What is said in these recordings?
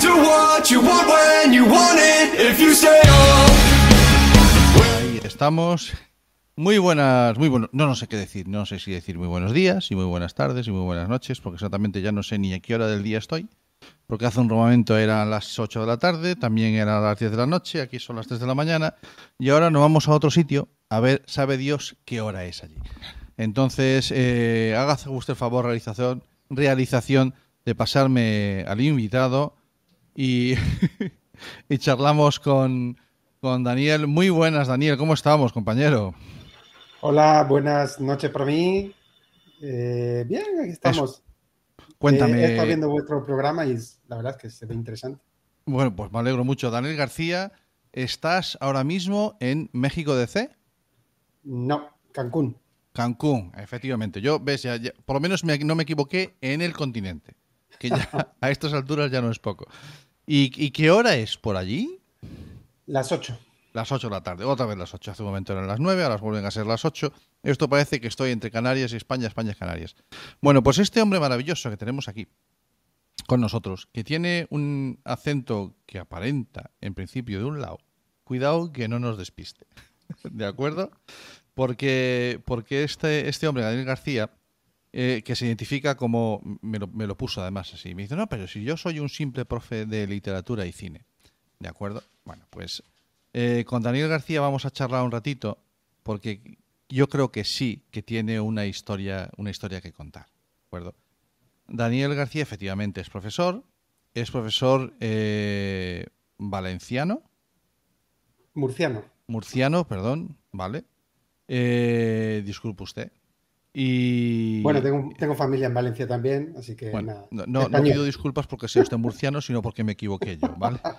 what you want when you want it if you stay. Ahí estamos. Muy buenas, muy buenos, no, no sé qué decir, no sé si decir muy buenos días y muy buenas tardes y muy buenas noches, porque exactamente ya no sé ni a qué hora del día estoy, porque hace un momento eran las 8 de la tarde, también eran las 10 de la noche, aquí son las 3 de la mañana, y ahora nos vamos a otro sitio a ver, sabe Dios qué hora es allí. Entonces, eh, haga usted el favor, realización, realización de pasarme al invitado y, y charlamos con, con Daniel. Muy buenas, Daniel, ¿cómo estamos, compañero? Hola, buenas noches para mí. Eh, bien, aquí estamos. Cuéntame. Eh, he estado viendo vuestro programa y la verdad es que se ve interesante. Bueno, pues me alegro mucho. Daniel García, ¿estás ahora mismo en México DC? No, Cancún. Cancún, efectivamente. Yo, ves, ya, ya- por lo menos me- no me equivoqué en el continente, que ya a estas alturas ya no es poco. ¿Y, y qué hora es por allí? Las 8. Las 8 de la tarde, otra vez las 8. Hace un momento eran las 9, ahora vuelven a ser las 8. Esto parece que estoy entre Canarias y España, España y Canarias. Bueno, pues este hombre maravilloso que tenemos aquí con nosotros, que tiene un acento que aparenta en principio de un lado, cuidado que no nos despiste. ¿De acuerdo? Porque, porque este, este hombre, Daniel García, eh, que se identifica como, me lo, me lo puso además así, me dice, no, pero si yo soy un simple profe de literatura y cine. ¿De acuerdo? Bueno, pues eh, con Daniel García vamos a charlar un ratito porque yo creo que sí que tiene una historia, una historia que contar. ¿De acuerdo? Daniel García efectivamente es profesor, es profesor eh, valenciano, Murciano. murciano, perdón, ¿vale? Eh, disculpe usted. Y Bueno, tengo, tengo familia en Valencia también, así que bueno, nada. no, no- pido disculpas porque sea usted murciano, sino porque me equivoqué yo, ¿vale?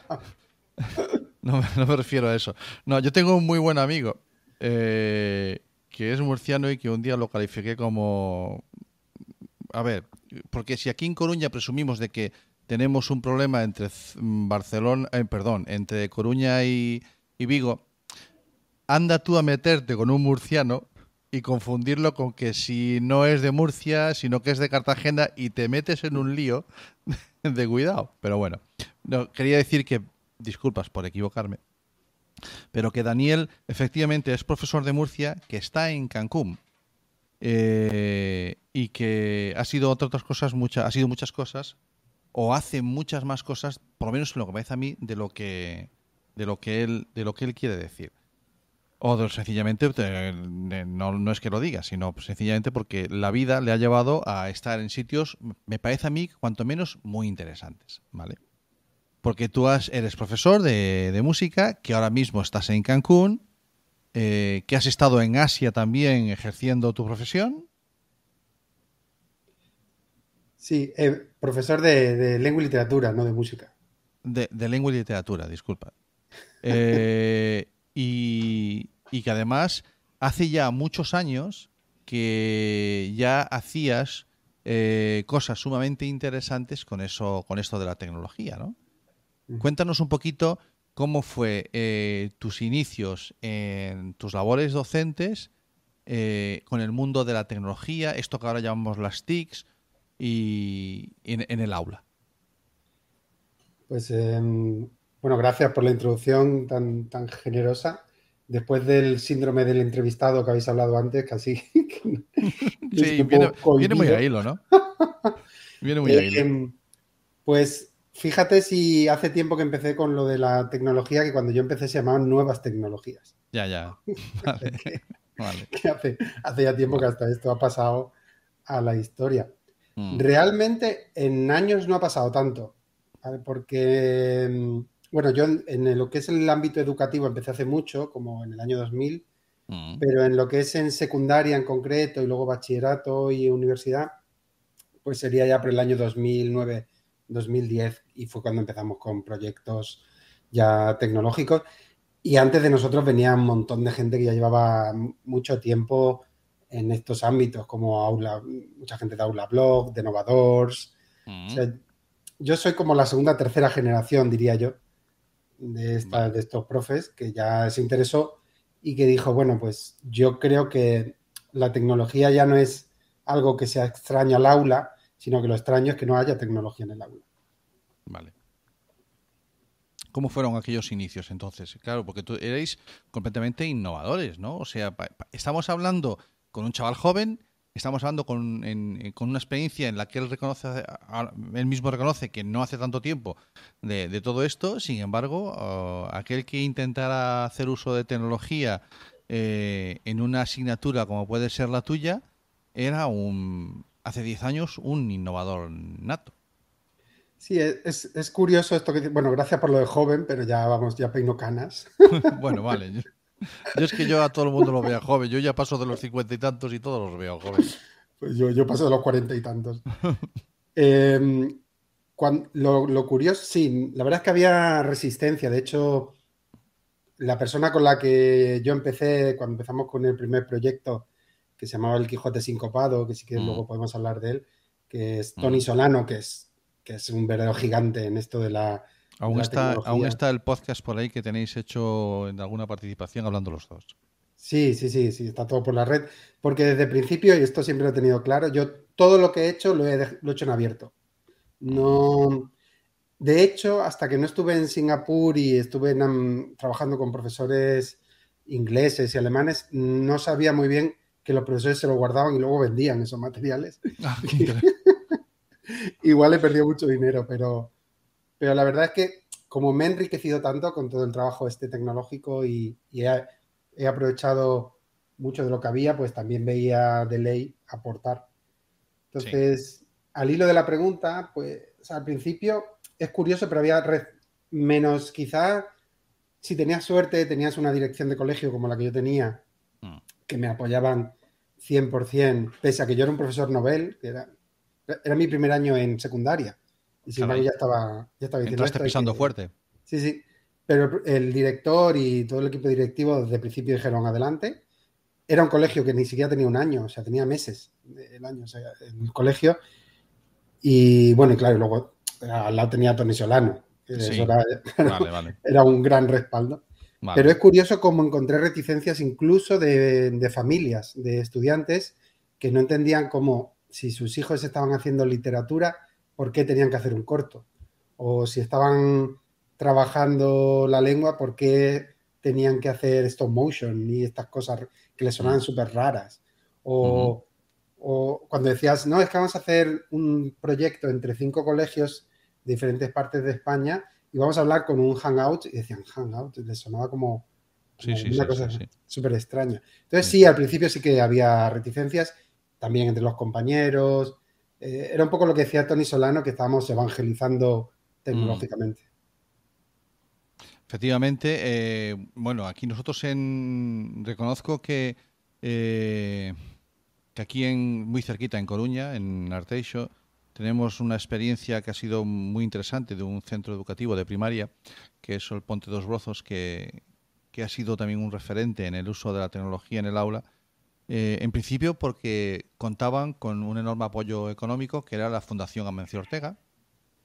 No, me- no me refiero a eso. No, yo tengo un muy buen amigo eh, que es murciano y que un día lo califiqué como... A ver, porque si aquí en Coruña presumimos de que tenemos un problema entre Barcelona, eh, perdón, entre Coruña y, y Vigo, anda tú a meterte con un murciano y confundirlo con que si no es de Murcia, sino que es de Cartagena y te metes en un lío de cuidado. Pero bueno, no, quería decir que, disculpas por equivocarme, pero que Daniel efectivamente es profesor de Murcia que está en Cancún. eh, y que ha sido otras cosas muchas ha sido muchas cosas o hace muchas más cosas por lo menos en lo que me parece a mí de lo que de lo que él de lo que él quiere decir o sencillamente no, no es que lo diga, sino sencillamente porque la vida le ha llevado a estar en sitios, me parece a mí, cuanto menos, muy interesantes, ¿vale? Porque tú has- eres profesor de, de música, que ahora mismo estás en Cancún, eh, que has estado en Asia también ejerciendo tu profesión. Sí, eh, profesor de, de lengua y literatura, no de música. De, de lengua y literatura, disculpa. Eh, y, que además hace ya muchos años que ya hacías eh, cosas sumamente interesantes con eso, con esto de la tecnología, ¿no? Cuéntanos un poquito cómo fue eh, tus inicios en tus labores docentes eh, con el mundo de la tecnología, esto que ahora llamamos las TICs, y en- en el aula. Pues eh, bueno, gracias por la introducción tan, tan generosa. Después del síndrome del entrevistado que habéis hablado antes, casi. que Sí, viene, muy a hilo, ¿no? Viene muy a Eh, hilo. em, pues fíjate si hace tiempo que empecé con lo de la tecnología, que cuando yo empecé se llamaban nuevas tecnologías. Ya, ya. Vale. vale. Que hace, hace ya tiempo que hasta esto ha pasado a la historia. Mm. Realmente en años no ha pasado tanto, ¿vale? porque, mm, bueno, yo en, en lo que es el ámbito educativo empecé hace mucho, como en el año 2000, Mm. pero en lo que es en secundaria en concreto y luego bachillerato y universidad, pues sería ya por el año 2009, 2010 y fue cuando empezamos con proyectos ya tecnológicos. Y antes de nosotros venía un montón de gente que ya llevaba mucho tiempo en estos ámbitos, como Aula, mucha gente de Aula Blog, de Novadors. Mm. O sea, yo soy como la segunda, tercera generación, diría yo, de, esta- de estos profes que ya se interesó y que dijo, bueno, pues yo creo que la tecnología ya no es algo que sea extraño al aula, sino que lo extraño es que no haya tecnología en el aula. Vale. ¿Cómo fueron aquellos inicios entonces? Claro, porque tú erais completamente innovadores, ¿no? O sea, estamos hablando con un chaval joven, estamos hablando con, con, una experiencia en la que él reconoce, él mismo reconoce que no hace tanto tiempo de, todo esto, sin embargo, uh, aquel que intentara hacer uso de tecnología eh, en una asignatura como puede ser la tuya, era un, hace 10 años un innovador nato. Sí, es, es, curioso esto que... Bueno, gracias por lo de joven, pero ya vamos, ya peino canas. bueno, vale. Yo, es que yo a todo el mundo lo veo joven. Yo ya paso de los cincuenta y tantos y todos los veo joven. Pues yo, yo paso de los cuarenta y tantos. Em, lo, lo, curioso, sí, la verdad es que había resistencia. De hecho, la persona con la que yo empecé, cuando empezamos con el primer proyecto, que se llamaba El Quijote Sincopado, que sí que mm. luego podemos hablar de él, que es Tony mm. Solano, que es que es un verdadero gigante en esto de la. Aún, está, aún está el podcast por ahí que tenéis hecho en alguna participación hablando los dos. Sí, sí, sí, sí, está todo por la red. Porque desde el principio, y esto siempre lo he tenido claro, yo todo lo que he hecho lo he, lo he hecho en abierto. No. De hecho, hasta que no estuve en Singapur y estuve trabajando con profesores ingleses y alemanes, no sabía muy bien que los profesores se lo guardaban y luego vendían esos materiales. Ah, igual he perdido mucho dinero, pero, pero la verdad es que como me he enriquecido tanto con todo el trabajo este tecnológico y, he, aprovechado mucho de lo que había, pues también veía de ley aportar. Entonces, al hilo de la pregunta, pues al principio es curioso, pero había menos quizá si tenías suerte, tenías una dirección de colegio como la que yo tenía, mm. que me apoyaban 100%, pese a que yo era un profesor novel, que era, era mi primer año en secundaria. Y sin embargo ya estaba, ya estaba diciendo Entraste pisando fuerte. Sí, sí. Pero el director y todo el equipo directivo desde el principio dijeron adelante. Era un colegio que ni siquiera tenía un año, o sea, tenía meses el año, o sea, el colegio. Y bueno, y claro, luego al lado tenía Tony Solano. era, vale, vale. era, un gran respaldo. Pero es curioso cómo encontré reticencias incluso de, de, familias, de estudiantes que no entendían cómo si sus hijos estaban haciendo literatura, ¿por qué tenían que hacer un corto? O si estaban trabajando la lengua, ¿por qué tenían que hacer stop motion y estas cosas que les sonaban mm. súper raras? O, cuando decías, no, es que vamos a hacer un proyecto entre cinco colegios de diferentes partes de España y vamos a hablar con un hangout, y decían hangout, les sonaba como, una cosa súper extraña. Entonces sí, al principio sí que había reticencias también entre los compañeros. Eh, era un poco lo que decía Tony Solano, que estábamos evangelizando tecnológicamente. Efectivamente, eh, bueno, aquí nosotros en reconozco que, eh, que aquí en muy cerquita en Coruña, en Arteixo, tenemos una experiencia que ha sido muy interesante de un centro educativo de primaria, que es el Ponte dos Brozos, que, que ha sido también un referente en el uso de la tecnología en el aula eh, en principio porque contaban con un enorme apoyo económico que era la Fundación Amencio Ortega.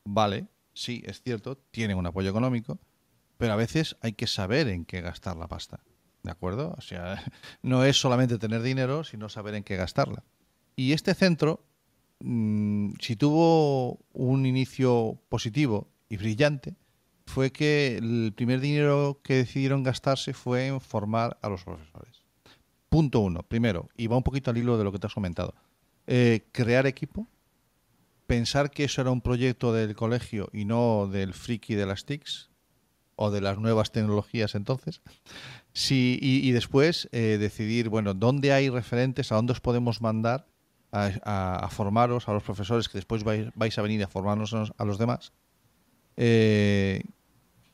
Vale, sí, es cierto, tienen un apoyo económico, pero a veces hay que saber en qué gastar la pasta. ¿De acuerdo? O sea, no es solamente tener dinero, sino saber en qué gastarla. Y este centro, mm, si tuvo un inicio positivo y brillante, fue que el primer dinero que decidieron gastarse fue en formar a los profesores. Punto uno. Primero, y va un poquito al hilo de lo que te has comentado. Eh, crear equipo. Pensar que eso era un proyecto del colegio y no del friki de las TICs o de las nuevas tecnologías entonces. Sí, y, después eh, decidir, bueno, dónde hay referentes, a dónde os podemos mandar a, formaros, a los profesores que después vais, a venir a formarnos a los demás. Eh,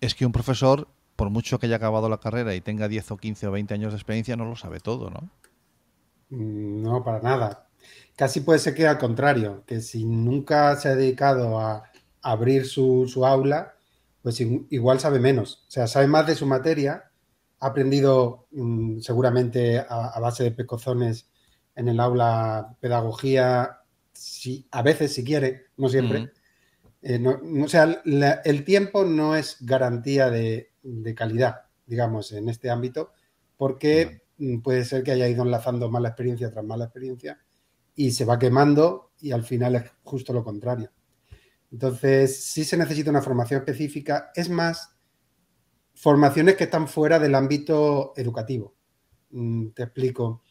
es que un profesor por mucho que haya acabado la carrera y tenga 10 o 15 o 20 años de experiencia, no lo sabe todo, ¿no? Mm, no, para nada. Casi puede ser que al contrario, que si nunca se ha dedicado a abrir su, aula, pues igual sabe menos. O sea, sabe más de su materia, ha aprendido mm, seguramente a, base de pecozones en el aula pedagogía, si, a veces si quiere, no siempre. Eh, o sea, el tiempo no es garantía de, de calidad, digamos, en este ámbito, porque mm, puede ser que haya ido enlazando mala experiencia tras mala experiencia y se va quemando y al final es justo lo contrario. Entonces, sí se necesita una formación específica. Es más, formaciones que están fuera del ámbito educativo. Mm, te explico.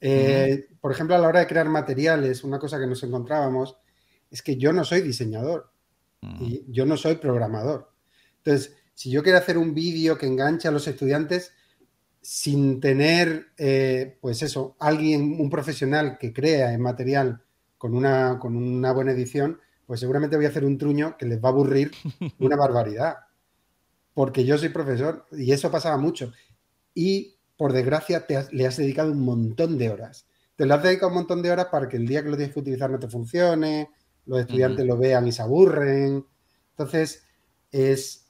Eh, por ejemplo, a la hora de crear materiales, una cosa que nos encontrábamos es que yo no soy diseñador y yo no soy programador. Entonces, si yo quiero hacer un vídeo que enganche a los estudiantes sin tener, eh, pues eso, alguien, un profesional que crea en material con una, con una buena edición, pues seguramente voy a hacer un truño que les va a aburrir una barbaridad. Porque yo soy profesor y eso pasaba mucho. Y por desgracia, te le has dedicado un montón de horas. Te lo has dedicado un montón de horas para que el día que lo tienes que utilizar no te funcione, los estudiantes lo vean y se aburren. Entonces, es,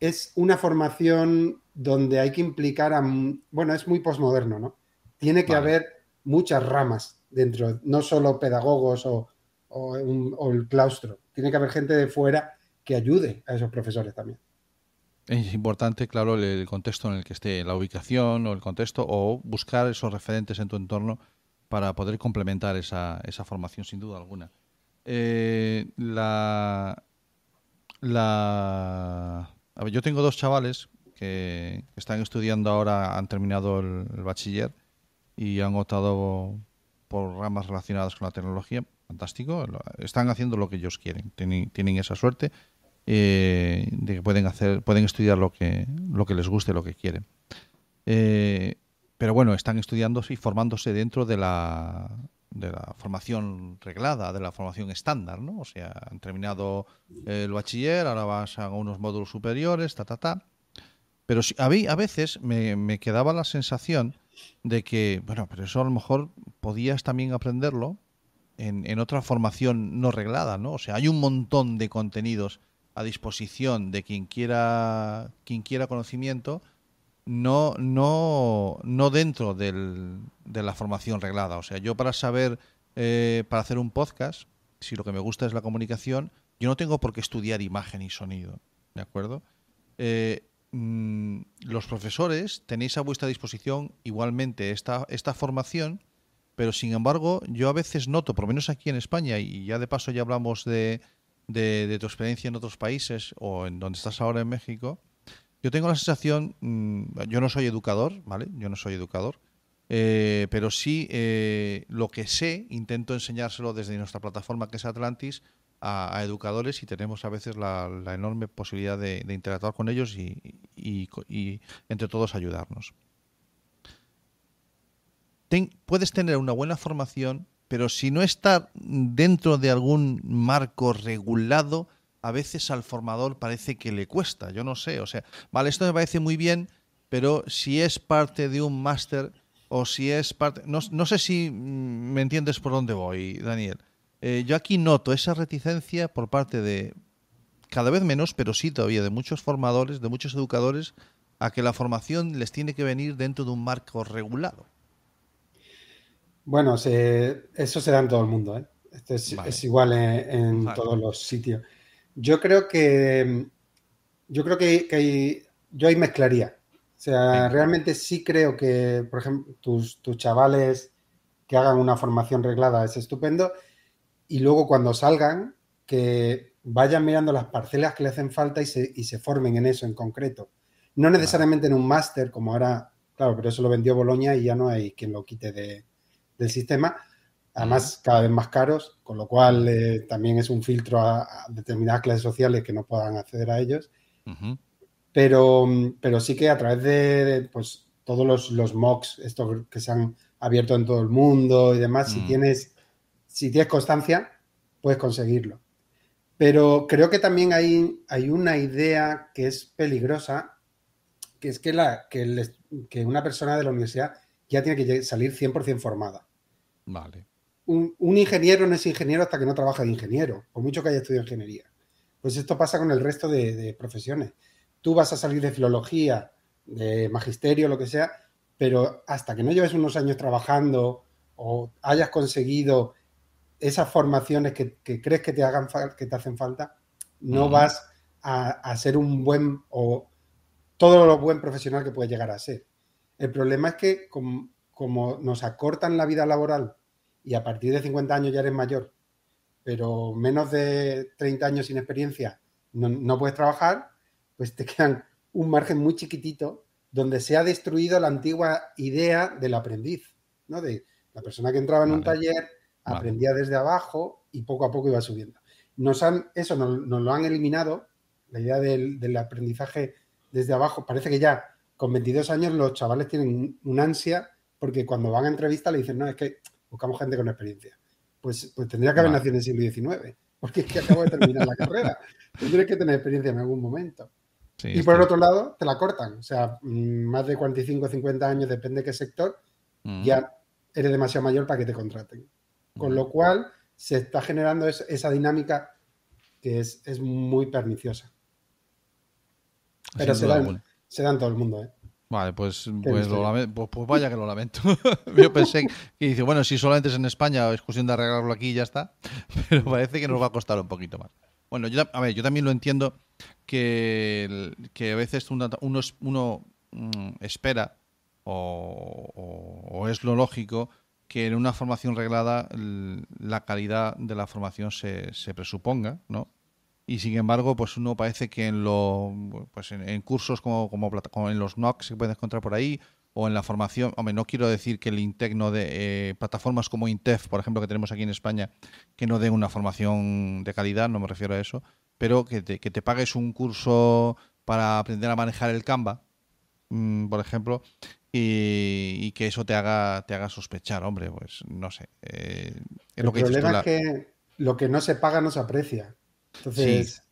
es una formación donde hay que implicar a... Bueno, es muy posmoderno, ¿no? Tiene que haber muchas ramas dentro, no solo pedagogos o, o el claustro. Tiene que haber gente de fuera que ayude a esos profesores también. Es importante, claro, el, contexto en el que esté, la ubicación o el contexto, o buscar esos referentes en tu entorno para poder complementar esa, esa formación, sin duda alguna. Eh, la, la, yo tengo dos chavales que están estudiando ahora, han terminado el, bachiller y han optado por ramas relacionadas con la tecnología. Fantástico, están haciendo lo que ellos quieren, tienen, esa suerte eh, de que pueden hacer, pueden estudiar lo que, lo que les guste, lo que quieren. Eh, pero bueno, están estudiando y formándose dentro de la, de la formación reglada, de la formación estándar, ¿no? O sea, han terminado el bachiller, ahora vas a unos módulos superiores, ta, ta, ta. Pero a a veces me, me, quedaba la sensación de que, bueno, pero eso a lo mejor podías también aprenderlo en, en otra formación no reglada, ¿no? O sea, hay un montón de contenidos a disposición de quien quiera, quien quiera conocimiento, no, no, no dentro del, de la formación reglada. O sea, yo para saber, eh, para hacer un podcast, si lo que me gusta es la comunicación, yo no tengo por qué estudiar imagen y sonido. ¿De acuerdo? Eh, mm, los profesores tenéis a vuestra disposición igualmente esta, esta formación, pero sin embargo yo a veces noto, por lo menos aquí en España, y ya de paso ya hablamos de, de, tu experiencia en otros países o en donde estás ahora en México, yo tengo la sensación, mm, yo no soy educador, ¿vale? Yo no soy educador, eh, pero sí eh, lo que sé, intento enseñárselo desde nuestra plataforma que es Atlantis a, educadores y tenemos a veces la, enorme posibilidad de, interactuar con ellos y, entre todos ayudarnos. puedes tener una buena formación pero si no está dentro de algún marco regulado, a veces al formador parece que le cuesta, yo no sé, o sea, vale, esto me parece muy bien, pero si es parte de un máster o si es parte, no, sé si mm, me entiendes por dónde voy, Daniel. Eh, yo aquí noto esa reticencia por parte de cada vez menos, pero sí todavía de muchos formadores, de muchos educadores, a que la formación les tiene que venir dentro de un marco regulado. Bueno, eso se da en todo el mundo. ¿eh? es, igual en, todos los sitios. Yo creo que yo creo que, hay, yo ahí mezclaría. O sea, realmente sí creo que, por ejemplo, tus, tus chavales que hagan una formación reglada es estupendo. Y luego cuando salgan, que vayan mirando las parcelas que le hacen falta y se, y se formen en eso en concreto. No necesariamente en un máster, como ahora, claro, pero eso lo vendió Boloña y ya no hay quien lo quite de, del sistema, además cada vez más caros, con lo cual eh, también es un filtro a, determinadas clases sociales que no puedan acceder a ellos. pero, pero sí que a través de pues, todos los, los mocks, estos que se han abierto en todo el mundo y demás, si, mm. tienes, si tienes constancia, puedes conseguirlo. Pero creo que también hay, hay una idea que es peligrosa, que es que, la, que, que una persona de la universidad ya tiene que salir 100% formada. Vale. Un, ingeniero no es ingeniero hasta que no trabaja de ingeniero, por mucho que haya estudiado ingeniería. Pues esto pasa con el resto de, profesiones. Tú vas a salir de filología, de magisterio, lo que sea, pero hasta que no lleves unos años trabajando o hayas conseguido esas formaciones que, crees que te, hagan que te hacen falta, no vas a, ser un buen o todo lo buen profesional que puedes llegar a ser. El problema es que como nos acortan la vida laboral y a partir de 50 años ya eres mayor, pero menos de 30 años sin experiencia no, puedes trabajar, pues te quedan un margen muy chiquitito donde se ha destruido la antigua idea del aprendiz, ¿no? De la persona que entraba en un taller, Vale. aprendía desde abajo y poco a poco iba subiendo. Nos han, eso nos, nos lo han eliminado, la idea del, del aprendizaje desde abajo. Parece que ya con 22 años los chavales tienen un ansia porque cuando van a entrevista le dicen, no, es que buscamos gente con experiencia. Pues, pues tendría que haber Vale. nacido en el siglo XIX, porque es que acabo de terminar la carrera. Tendrías que tener experiencia en algún momento. Sí, Y por el otro lado, te la cortan. O sea, mm, más de 45 o 50 años, depende de qué sector, Mm. ya eres demasiado mayor para que te contraten. Con lo cual, se está generando es- esa dinámica que es, es muy perniciosa. Pero se da, se da en todo el mundo. ¿eh? Vale, pues, pues, lo misterio. lame- pues, pues vaya que lo lamento. Yo pensé que dice, bueno, si solamente es en España, es cuestión de arreglarlo aquí y ya está. Pero parece que nos va a costar un poquito más. Bueno, yo, a ver, yo también lo entiendo que, que a veces uno, uno, mm, espera o, o- o es lo lógico que en una formación reglada la calidad de la formación se, se presuponga, ¿no? Y sin embargo, pues uno parece que en lo pues en, en cursos como, como, en los NOC se puede encontrar por ahí, o en la formación, hombre, no quiero decir que el INTEC no de eh, plataformas como INTEF, por ejemplo, que tenemos aquí en España, que no den una formación de calidad, no me refiero a eso, pero que te, que te pagues un curso para aprender a manejar el Canva, mm, por ejemplo, y, y que eso te haga, te haga sospechar, hombre, pues no sé. eh, es El lo que problema es que lo que no se paga no se aprecia. Entonces,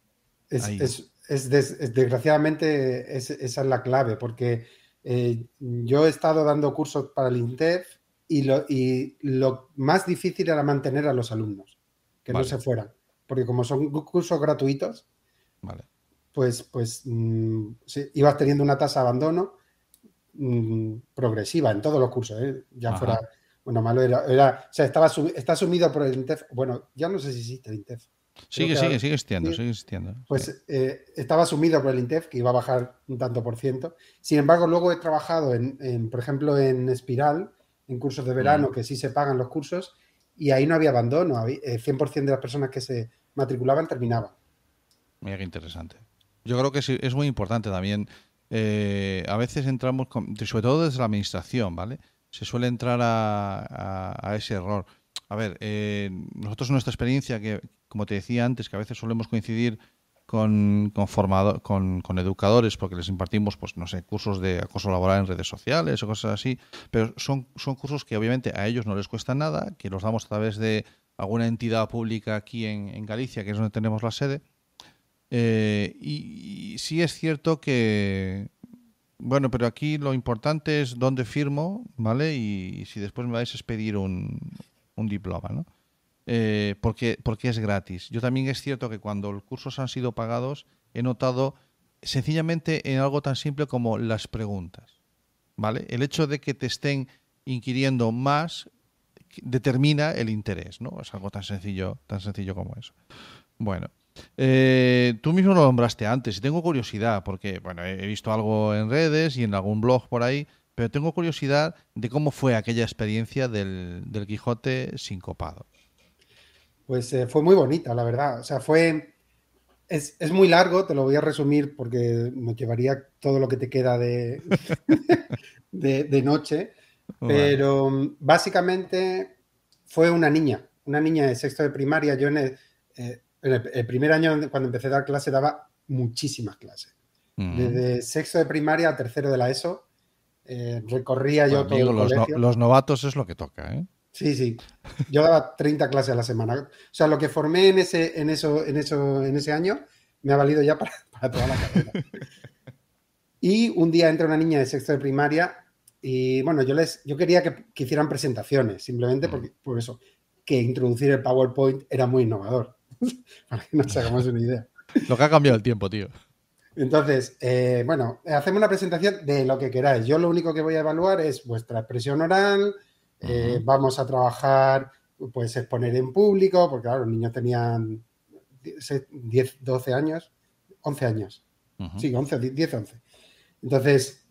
es, es- es des- es- desgraciadamente es- esa es la clave, porque eh, yo he estado dando cursos para el INTEF y lo, y lo más difícil era mantener a los alumnos, que Vale. no se fueran. Porque como son cu- cursos gratuitos, Vale. pues, pues mm, sí, ibas teniendo una tasa de abandono mm, progresiva en todos los cursos, ¿eh? ya Ajá. fuera, bueno, malo era, era o sea, estaba está asumido por el INTEF, bueno, ya no sé si existe el INTEF, Sigue, que sigue, sigue existiendo, sigue existiendo. pues sí. eh, estaba asumido por el INTEF que iba a bajar un tanto por ciento. Sin embargo, luego he trabajado, en, en, por ejemplo, en Espiral, en cursos de verano, Mm. que sí se pagan los cursos, y ahí no había abandono, había- eh, 100% de las personas que se matriculaban terminaban. Mira qué interesante. Yo creo que es muy importante también. eh, a veces entramos, con- sobre todo desde la administración, ¿vale? Se suele entrar a, a- a ese error. A ver, eh, nosotros nuestra experiencia, que como te decía antes, que a veces solemos coincidir con, con, formado- con, con educadores porque les impartimos, pues no sé, cursos de acoso laboral en redes sociales o cosas así, pero son, son cursos que obviamente a ellos no les cuesta nada, que los damos a través de alguna entidad pública aquí en, en Galicia, que es donde tenemos la sede. Eh, y, y sí es cierto que, bueno, pero aquí lo importante es dónde firmo, ¿vale? Y, si después me vais a expedir un, un diploma, ¿no? Eh, porque, porque es gratis. Yo también es cierto que cuando los cursos han sido pagados, he notado sencillamente en algo tan simple como las preguntas, ¿vale? El hecho de que te estén inquiriendo más determina el interés, ¿no? Es algo tan sencillo, tan sencillo como eso. Bueno, eh, tú mismo lo nombraste antes y tengo curiosidad porque, bueno, he visto algo en redes y en algún blog por ahí, pero tengo curiosidad de cómo fue aquella experiencia del, del Quijote sincopado. Pues eh, fue muy bonita, la verdad. O sea, fue... Es, es, muy largo, te lo voy a resumir porque nos llevaría todo lo que te queda de, de, de noche, pero vale. básicamente fue una niña, una niña de sexto de primaria. Yo en el, eh, en el, el primer año cuando empecé a dar clase daba muchísimas clases. Uh -huh. Desde sexto de primaria a tercero de la ESO eh, recorría bueno, yo todo el los, colegio. no, los novatos es lo que toca, ¿eh? Sí, sí. Yo daba 30 clases a la semana. O sea, lo que formé en ese, en eso, en eso, en ese año me ha valido ya para, para toda la carrera. y un día entra una niña de sexto de primaria y bueno, yo les, yo quería que, que hicieran presentaciones, simplemente porque, por eso, que introducir el PowerPoint era muy innovador. para que nos hagamos una idea. Lo que ha cambiado el tiempo, tío. Entonces, eh, bueno, hacemos una presentación de lo que queráis. Yo lo único que voy a evaluar es vuestra expresión oral, uh -huh. vamos a trabajar, pues exponer en público, porque claro, los niños tenían 10, 12 años, 11 años. Uh -huh. Sí, 11, 10, 11. Entonces,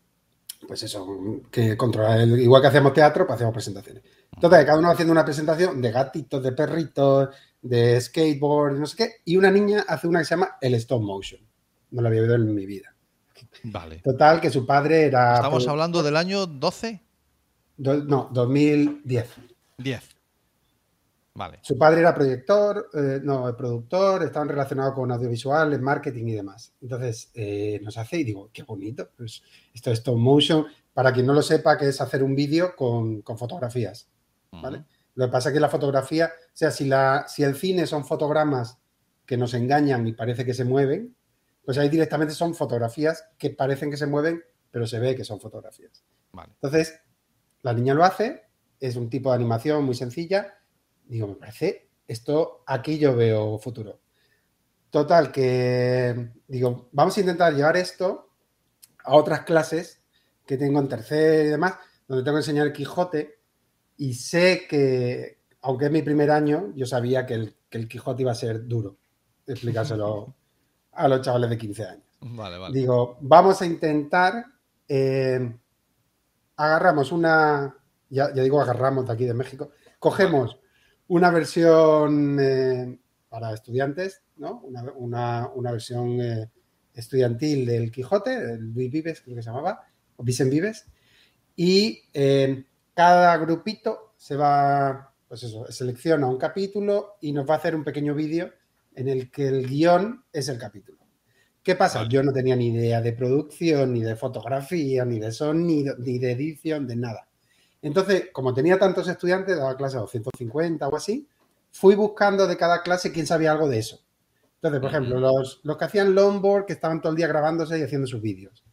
pues eso, que controlar, el, igual que hacemos teatro, pues hacemos presentaciones. Entonces, cada uno haciendo una presentación de gatitos, de perritos, de skateboard, no sé qué, y una niña hace una que se llama el stop motion. No lo había oído en mi vida. Vale. Total, que su padre era... Estamos hablando del año 12, do- no, 2010. 10. Vale. Su padre era proyector, eh, no, productor, estaban relacionados con audiovisuales, marketing y demás. Entonces eh, nos hace y digo, qué bonito. Pues esto es stop motion. Para quien no lo sepa, que es hacer un vídeo con, con fotografías. ¿vale? Lo que pasa es que la fotografía, o sea, si, la, si el cine son fotogramas que nos engañan y parece que se mueven, pues ahí directamente son fotografías que parecen que se mueven, pero se ve que son fotografías. Vale. Entonces, la niña lo hace, es un tipo de animación muy sencilla. Digo, me parece, esto aquí yo veo futuro. Total, que digo, vamos a intentar llevar esto a otras clases que tengo en tercer y demás, donde tengo que enseñar el Quijote y sé que, aunque es mi primer año, yo sabía que el, que el Quijote iba a ser duro explicárselo a los chavales de 15 años. Vale, vale. Digo, vamos a intentar, eh, agarramos una, ya, ya digo agarramos de aquí de México, cogemos una versión eh, para estudiantes, ¿no? Una, una- una versión eh, estudiantil del Quijote, Luis Vives creo que se llamaba, o Vicent Vives, y eh, cada grupito se va, pues eso, selecciona un capítulo y nos va a hacer un pequeño vídeo en el que el guion es el capítulo. ¿Qué pasa? Vale. Yo no tenía ni idea de producción, ni de fotografía, ni de sonido, ni de edición, de nada. Entonces, como tenía tantos estudiantes, daba clases a 250 o así, fui buscando de cada clase quién sabía algo de eso. Entonces, por ejemplo, los, los que hacían longboard, que estaban todo el día grabándose y haciendo sus vídeos.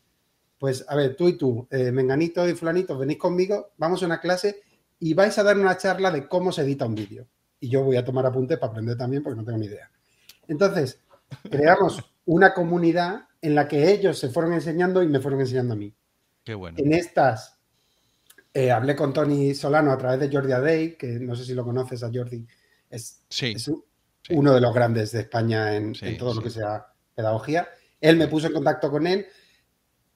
Pues, a ver, tú y tú, eh, Menganito y Fulanito, venís conmigo, vamos a una clase y vais a dar una charla de cómo se edita un vídeo. Y yo voy a tomar apuntes para aprender también porque no tengo ni idea. Entonces, creamos una comunidad en la que ellos se fueron enseñando y me fueron enseñando a mí. Qué bueno. En estas, eh, hablé con Tony Solano a través de Jordi Adey, que no sé si lo conoces a Jordi, es, Sí, es un- sí. uno de los grandes de España en, Sí, en todo lo que sea pedagogía. Él me puso en contacto con él.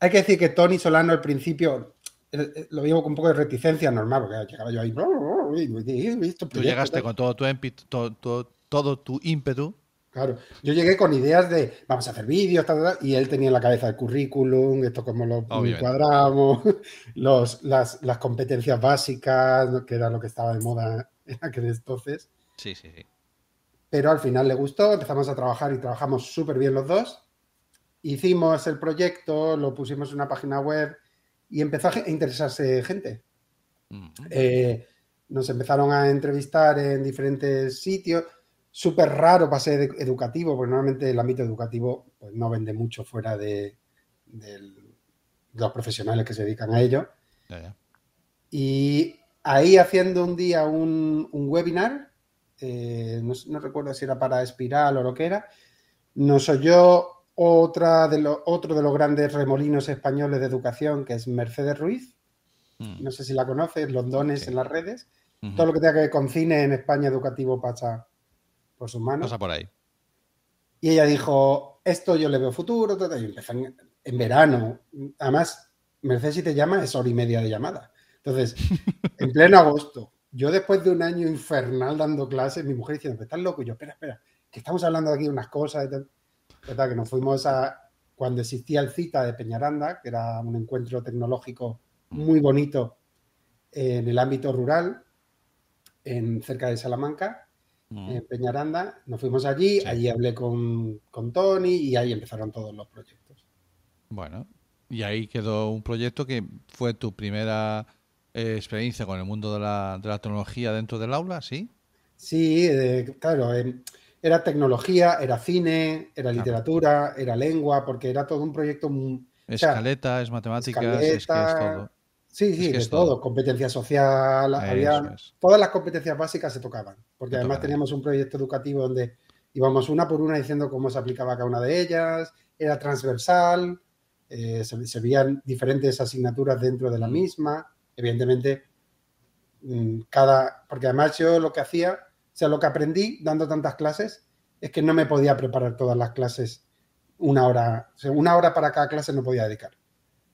Hay que decir que Tony Solano al principio eh, eh, lo vivo con un poco de reticencia normal, porque llegaba yo ahí. Tú llegaste con todo tu todo- todo tu ímpetu. Claro, yo llegué con ideas de vamos a hacer vídeos, tal, tal, tal, y él tenía en la cabeza el currículum, esto cómo lo Obviamente. cuadramos, los, las, las competencias básicas, que era lo que estaba de moda en aquel entonces. Sí, sí, sí. Pero al final le gustó, empezamos a trabajar y trabajamos súper bien los dos. Hicimos el proyecto, lo pusimos en una página web y empezó a interesarse gente. Mm. Eh, nos empezaron a entrevistar en diferentes sitios. Súper raro para ser edu- educativo, porque normalmente el ámbito educativo pues, no vende mucho fuera de, los profesionales que se dedican a ello. Ya, ya. Y ahí haciendo un día un, un webinar, eh, no, recuerdo si era para Espiral o lo que era, nos oyó otra de los, otro de los grandes remolinos españoles de educación, que es Mercedes Ruiz. Mm. No sé si la conoces, Londones Sí. en las redes. Todo lo que tenga que ver con cine en España educativo pasa por sus manos. Pasa por ahí. Y ella dijo, esto yo le veo futuro, y empezó en, en verano. Además, Mercedes si te llama es hora y media de llamada. Entonces, en pleno agosto, yo después de un año infernal dando clases, mi mujer diciendo, estás loco, y yo, espera, espera, que estamos hablando aquí de unas cosas y tal. Total, que nos fuimos a, cuando existía el CITA de Peñaranda, que era un encuentro tecnológico muy bonito en el ámbito rural, en cerca de Salamanca, Mm. en Peñaranda. Nos fuimos allí, Sí. allí hablé con, con Tony y ahí empezaron todos los proyectos. Bueno, y ahí quedó un proyecto que fue tu primera eh, experiencia con el mundo de la, de la tecnología dentro del aula, ¿sí? Sí, eh, claro, eh, era tecnología, era cine, era literatura, era lengua, porque era todo un proyecto. muy- o sea, Escaleta, es matemáticas, es que es todo. Sí, sí, de todo. todo. Competencia social, había, es. todas las competencias básicas se tocaban, porque Se además teníamos un proyecto educativo donde íbamos una por una diciendo cómo se aplicaba cada una de ellas, era transversal, eh, se, se veían diferentes asignaturas dentro de la Mm. misma, evidentemente, mm, cada, porque además yo lo que hacía, o sea, lo que aprendí dando tantas clases es que no me podía preparar todas las clases una hora, o sea, una hora para cada clase no podía dedicar,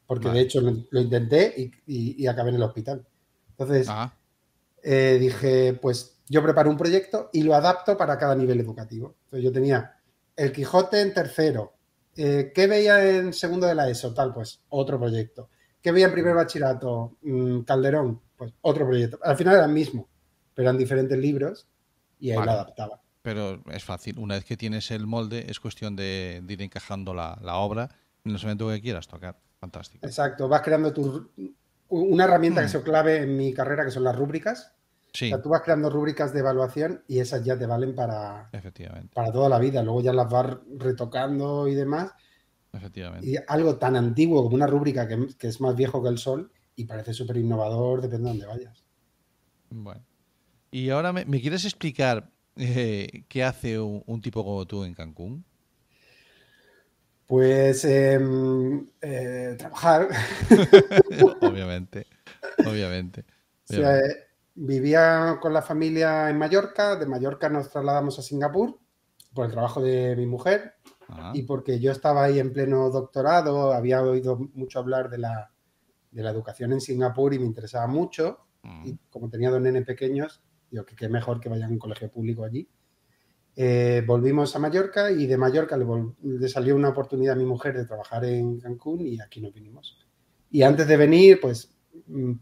porque Vale. de hecho lo, lo intenté y, y- y acabé en el hospital. Entonces, eh, dije, pues yo preparo un proyecto y lo adapto para cada nivel educativo. Entonces yo tenía el Quijote en tercero, eh, ¿qué veía en segundo de la ESO? Tal, pues otro proyecto. ¿Qué veía en primer bachillerato? Mm, Calderón, pues otro proyecto. Al final era el mismo, pero eran diferentes libros y ahí Vale. lo adaptaba. Pero es fácil. Una vez que tienes el molde, es cuestión de, de ir encajando la, la obra en el momento que quieras tocar. Fantástico. Exacto, vas creando tu, una herramienta que ha sido clave en mi carrera, que son las rúbricas. Sí, O sea, tú vas creando rúbricas de evaluación y esas ya te valen para, efectivamente. para toda la vida. Luego ya las vas retocando y demás. Efectivamente. Y algo tan antiguo como una rúbrica que, que es más viejo que el sol y parece súper innovador, depende de dónde vayas. Bueno. Y ahora me, ¿me quieres explicar eh, qué hace un, un tipo como tú en Cancún? Pues em, eh, trabajar. obviamente. Obviamente. O sea, eh, vivía con la familia en Mallorca, de Mallorca nos trasladamos a Singapur por el trabajo de mi mujer y porque yo estaba ahí en pleno doctorado, había oído mucho hablar de la, de la educación en Singapur y me interesaba mucho. mm, Y como tenía dos nenes pequeños, digo que qué mejor que vayan a un colegio público allí. Eh, volvimos a Mallorca y de Mallorca le, le salió una oportunidad a mi mujer de trabajar en Cancún y aquí nos vinimos. Y antes de venir, pues mm,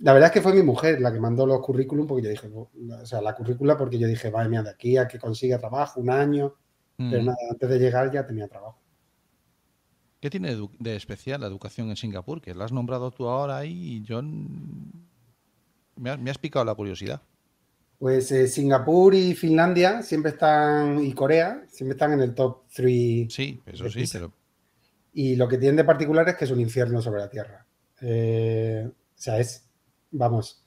la verdad es que fue mi mujer la que mandó los currículum porque yo dije, o sea, la currícula porque yo dije, vaya, mira, de aquí a que consiga trabajo, un año, pero mm. nada, antes de llegar ya tenía trabajo. ¿Qué tiene de, especial la educación en Singapur? Que la has nombrado tú ahora y yo... Me has, me has picado la curiosidad. Pues eh, Singapur y Finlandia siempre están, y Corea, siempre están en el top 3 Sí, eso sí, pero... Y lo que tienen de particular es que es un infierno sobre la Tierra. Eh, o sea, es, vamos,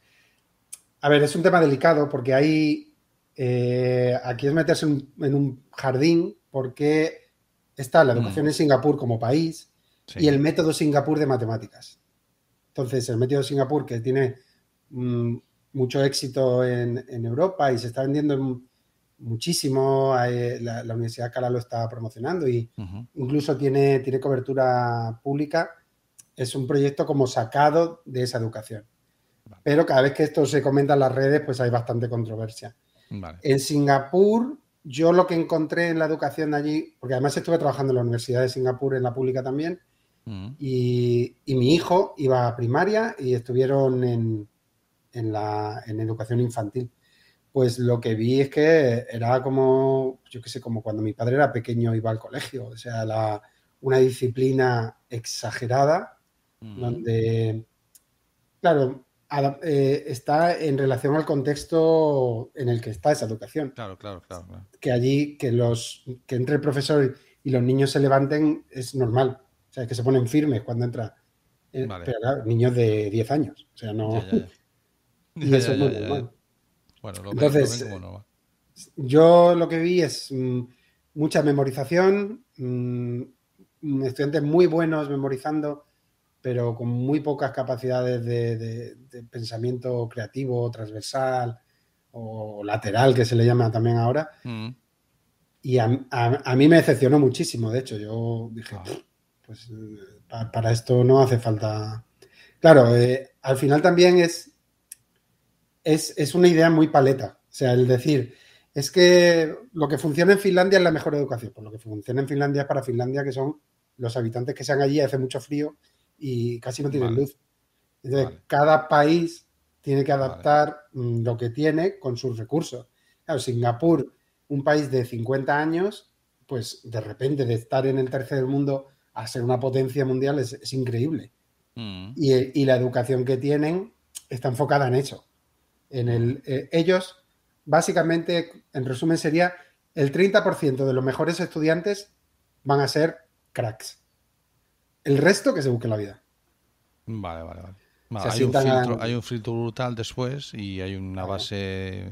a ver, es un tema delicado porque hay, eh, aquí es meterse en un, en un jardín porque está la educación Mm. en Singapur como país sí. y el método Singapur de matemáticas. Entonces, el método Singapur que tiene mm, mucho éxito en, en Europa y se está vendiendo en- muchísimo, la, la Universidad de Cala lo está promocionando y incluso tiene, tiene cobertura pública, es un proyecto como sacado de esa educación. Vale. Pero cada vez que esto se comenta en las redes, pues hay bastante controversia. Vale. En Singapur, yo lo que encontré en la educación de allí, porque además estuve trabajando en la Universidad de Singapur, en la pública también, y, y mi hijo iba a primaria y estuvieron en, en la, en educación infantil. Pues lo que vi es que era como, yo qué sé, como cuando mi padre era pequeño iba al colegio, o sea, la, una disciplina exagerada mm. donde, claro, ada- eh, está en relación al contexto en el que está esa educación. Claro, claro, claro. claro. Que allí, que, los, que entre el profesor y los niños se levanten es normal. O sea, que se ponen firmes cuando entra. Eh, Vale. Pero claro, niños de 10 años. O sea, no. Ya, ya, ya. Y Ya, eso ya, es muy normal. Bueno, lo Entonces, ven, lo ven. Yo lo que vi es mm, mucha memorización, mm, mm, estudiantes muy buenos memorizando, pero con muy pocas capacidades de, de- de pensamiento creativo, transversal o lateral, que se le llama también ahora. Mm, Y a, a- a mí me decepcionó muchísimo, de hecho, yo dije, Ah. pues eh, pa- para esto no hace falta. Claro, eh, al final también es, es, es una idea muy paleta. O sea, el decir, es que lo que funciona en Finlandia es la mejor educación. Pues lo que funciona en Finlandia es para Finlandia, que son los habitantes que sean allí, hace mucho frío y casi no tienen Vale. luz. Entonces, Vale. cada país tiene que adaptar mm, lo que tiene con sus recursos. Claro, Singapur, un país de 50 años, pues de repente de estar en el tercer mundo a ser una potencia mundial es, es increíble. mm. Y, y la educación que tienen está enfocada en eso. En el, eh, ellos, básicamente, en resumen, sería el 30% de los mejores estudiantes van a ser cracks. El resto que se busque la vida. Vale, vale, vale. Hay, un a- filtro, hay un filtro brutal después y hay una base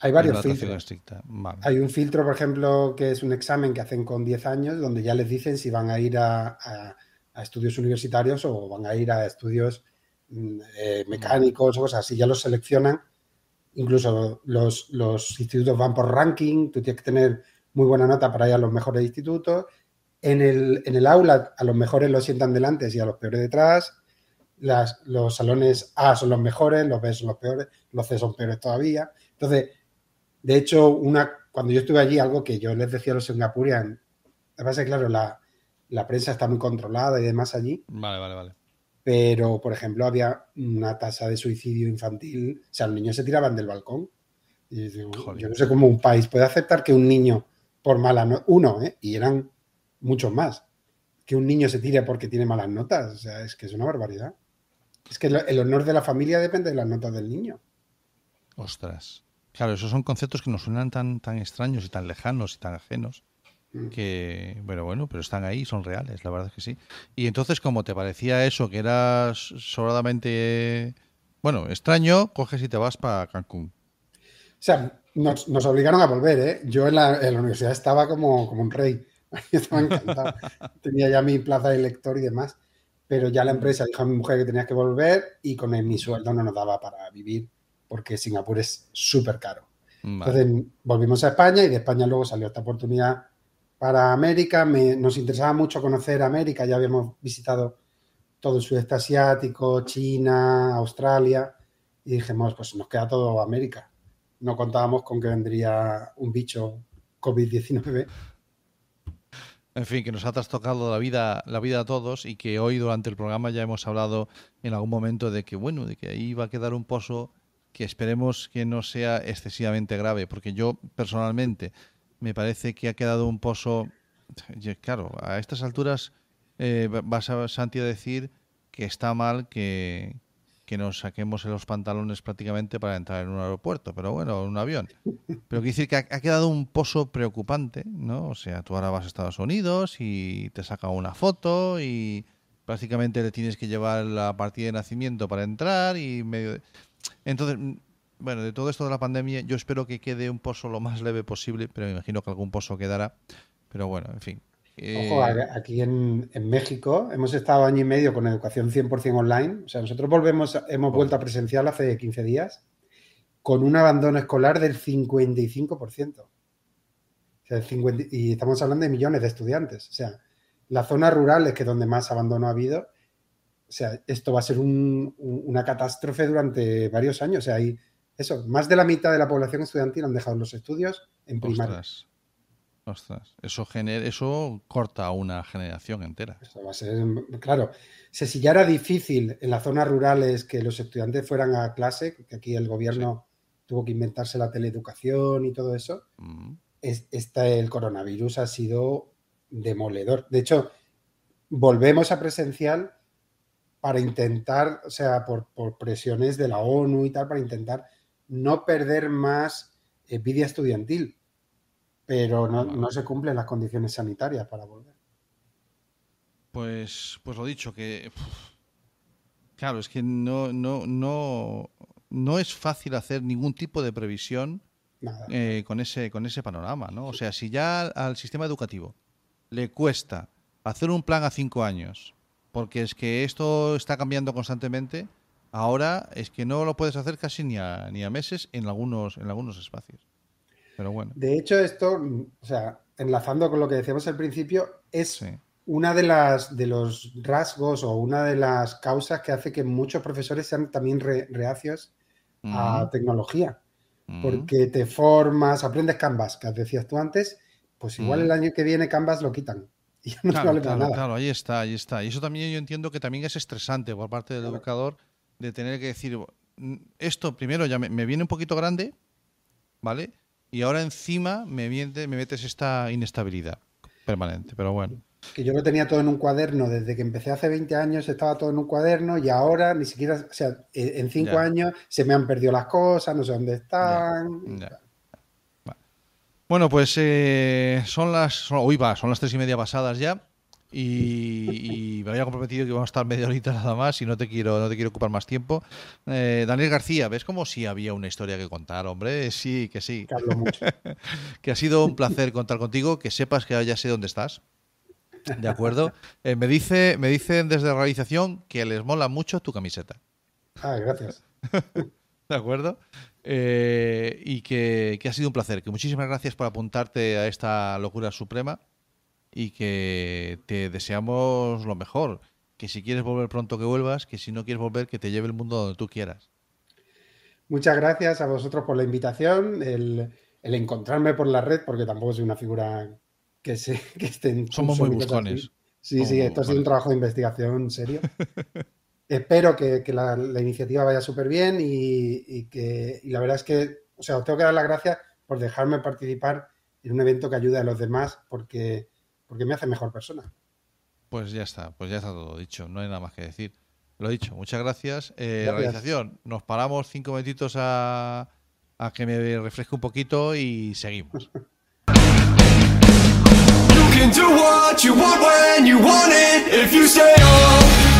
Hay varios filtros. Vale. Hay un filtro, por ejemplo, que es un examen que hacen con 10 años, donde ya les dicen si van a ir a, a- a estudios universitarios o van a ir a estudios mm, eh, mecánicos o cosas así. Ya los seleccionan. Incluso los, los institutos van por ranking. Tú tienes que tener muy buena nota para ir a los mejores institutos. En el, en el aula, a los mejores los sientan delante y a los peores detrás. Las- los salones A son los mejores, los B son los peores, los C son peores todavía. Entonces, de hecho, una, cuando yo estuve allí, algo que yo les decía a los singapurianos, lo que pasa es claro, la, la prensa está muy controlada y demás allí. Vale, vale, vale. Pero, por ejemplo, había una tasa de suicidio infantil. O sea, los niños se tiraban del balcón. Y digo, Joder. yo no sé cómo un país puede aceptar que un niño, por mala nota, uno, ¿eh? y eran muchos más, que un niño se tire porque tiene malas notas. O sea, es que es una barbaridad. Es que el honor de la familia depende de las notas del niño. Ostras. Claro, esos son conceptos que nos suenan tan, tan extraños y tan lejanos y tan ajenos. Mm. Que, pero bueno, pero están ahí, son reales, la verdad es que sí. Y entonces, como te parecía eso, que era sobradamente, bueno, extraño, coges y te vas para Cancún. O sea, nos, nos obligaron a volver, ¿eh? Yo en la, en la universidad estaba como, como un rey. Estaba encantado. Tenía ya mi plaza de lector y demás. Pero ya la empresa dijo a mi mujer que tenías que volver y con el- mi sueldo no nos daba para vivir porque Singapur es súper caro. Vale. Entonces volvimos a España y de España luego salió esta oportunidad para América. Me- nos interesaba mucho conocer América, ya habíamos visitado todo el sudeste asiático, China, Australia, y dijimos, pues nos queda todo América. No contábamos con que vendría un bicho COVID-19. En fin, que nos ha trastocado la vida, la vida a todos y que hoy durante el programa ya hemos hablado en algún momento de que, bueno, de que ahí va a quedar un pozo que esperemos que no sea excesivamente grave, porque yo personalmente me parece que ha quedado un pozo, claro, a estas alturas eh, vas a Santi a decir que está mal que, que nos saquemos los pantalones prácticamente para entrar en un aeropuerto, pero bueno, en un avión. Pero quiero decir que ha, ha quedado un pozo preocupante, ¿no? O sea, tú ahora vas a Estados Unidos y te saca una foto y prácticamente le tienes que llevar la partida de nacimiento para entrar y medio... de- Entonces, bueno, de todo esto de la pandemia, yo espero que quede un pozo lo más leve posible, pero me imagino que algún pozo quedará. Pero bueno, en fin. Eh, Ojo, a- aquí en, en México hemos estado año y medio con educación 100% online. O sea, nosotros volvemos, hemos vuelto a presencial hace 15 días con un abandono escolar del 55%. O sea, el 50 y estamos hablando de millones de estudiantes. O sea, las zonas rurales, que es donde más abandono ha habido, o sea, esto va a ser un- un- una catástrofe durante varios años. O sea, hay eso, más de la mitad de la población estudiantil han dejado los estudios en primaria. ostras. Ostras. Eso, gener eso corta a una generación entera. Eso va a ser, claro, si ya era difícil en las zonas rurales que los estudiantes fueran a clase, que aquí el gobierno tuvo que inventarse la teleeducación y todo eso, es, esta, el coronavirus ha sido demoledor. De hecho, volvemos a presencial para intentar, o sea, por, por presiones de la ONU y tal, para intentar no perder más eh, vida estudiantil, pero no, no se cumplen las condiciones sanitarias para volver. Pues, pues lo dicho, que claro, es que no, no, no, no es fácil hacer ningún tipo de previsión eh, con ese, con ese panorama, ¿no? O sea, si ya al sistema educativo le cuesta hacer un plan a cinco años, porque es que esto está cambiando constantemente, ahora es que no lo puedes hacer casi ni a, ni a meses en algunos, en algunos espacios. Pero bueno, De hecho, esto, o sea, enlazando con lo que decíamos al principio, es sí. una de las de los rasgos o una de las causas que hace que muchos profesores sean también re- reacios a Mm, tecnología, mm. porque te formas, aprendes Canvas, que decías tú antes, pues igual Mm. el año que viene Canvas lo quitan y no Claro, vale claro, nada. claro, ahí está, ahí está. Y eso también yo entiendo que también es estresante por parte del Claro. educador de tener que decir, "Mm, esto primero ya me, me viene un poquito grande, ¿vale? Y ahora encima me, viene, me metes esta inestabilidad permanente, pero bueno. Que yo lo tenía todo en un cuaderno, desde que empecé hace 20 años estaba todo en un cuaderno y ahora ni siquiera, o sea, en en cinco Ya. años se me han perdido las cosas, no sé dónde están. Ya. Vale. Bueno, pues eh, son las. Hoy va, son las tres y media pasadas ya. Y, y me había comprometido que vamos a estar media horita nada más y no te quiero, no te quiero ocupar más tiempo. Eh, Daniel García, ¿ves como si había una historia que contar, hombre? Sí, que sí. Que hablo mucho. Que ha sido un placer contar contigo, que sepas que ya sé dónde estás. ¿De acuerdo? Eh, me, dice, me dicen desde realización que les mola mucho tu camiseta. Ah, gracias. ¿De acuerdo? Eh, y que, que ha sido un placer. Que muchísimas gracias por apuntarte a esta locura suprema y que te deseamos lo mejor. Que si quieres volver pronto que vuelvas, que si no quieres volver que te lleve el mundo donde tú quieras. Muchas gracias a vosotros por la invitación, el, el encontrarme por la red, porque tampoco soy una figura que, se, que esté en Somos muy buscones. Sí, sí, Oh, esto ha sido un trabajo de investigación serio. Espero que, que la, la iniciativa vaya súper bien y, y que y la verdad es que, o sea, os tengo que dar las gracias por dejarme participar en un evento que ayude a los demás porque, porque me hace mejor persona. Pues ya está, pues ya está todo dicho, no hay nada más que decir. Lo dicho, muchas gracias. Eh, Gracias. Realización, nos paramos cinco minutitos a, a que me refresque un poquito y seguimos. You can do what you want when you want it if you stay up.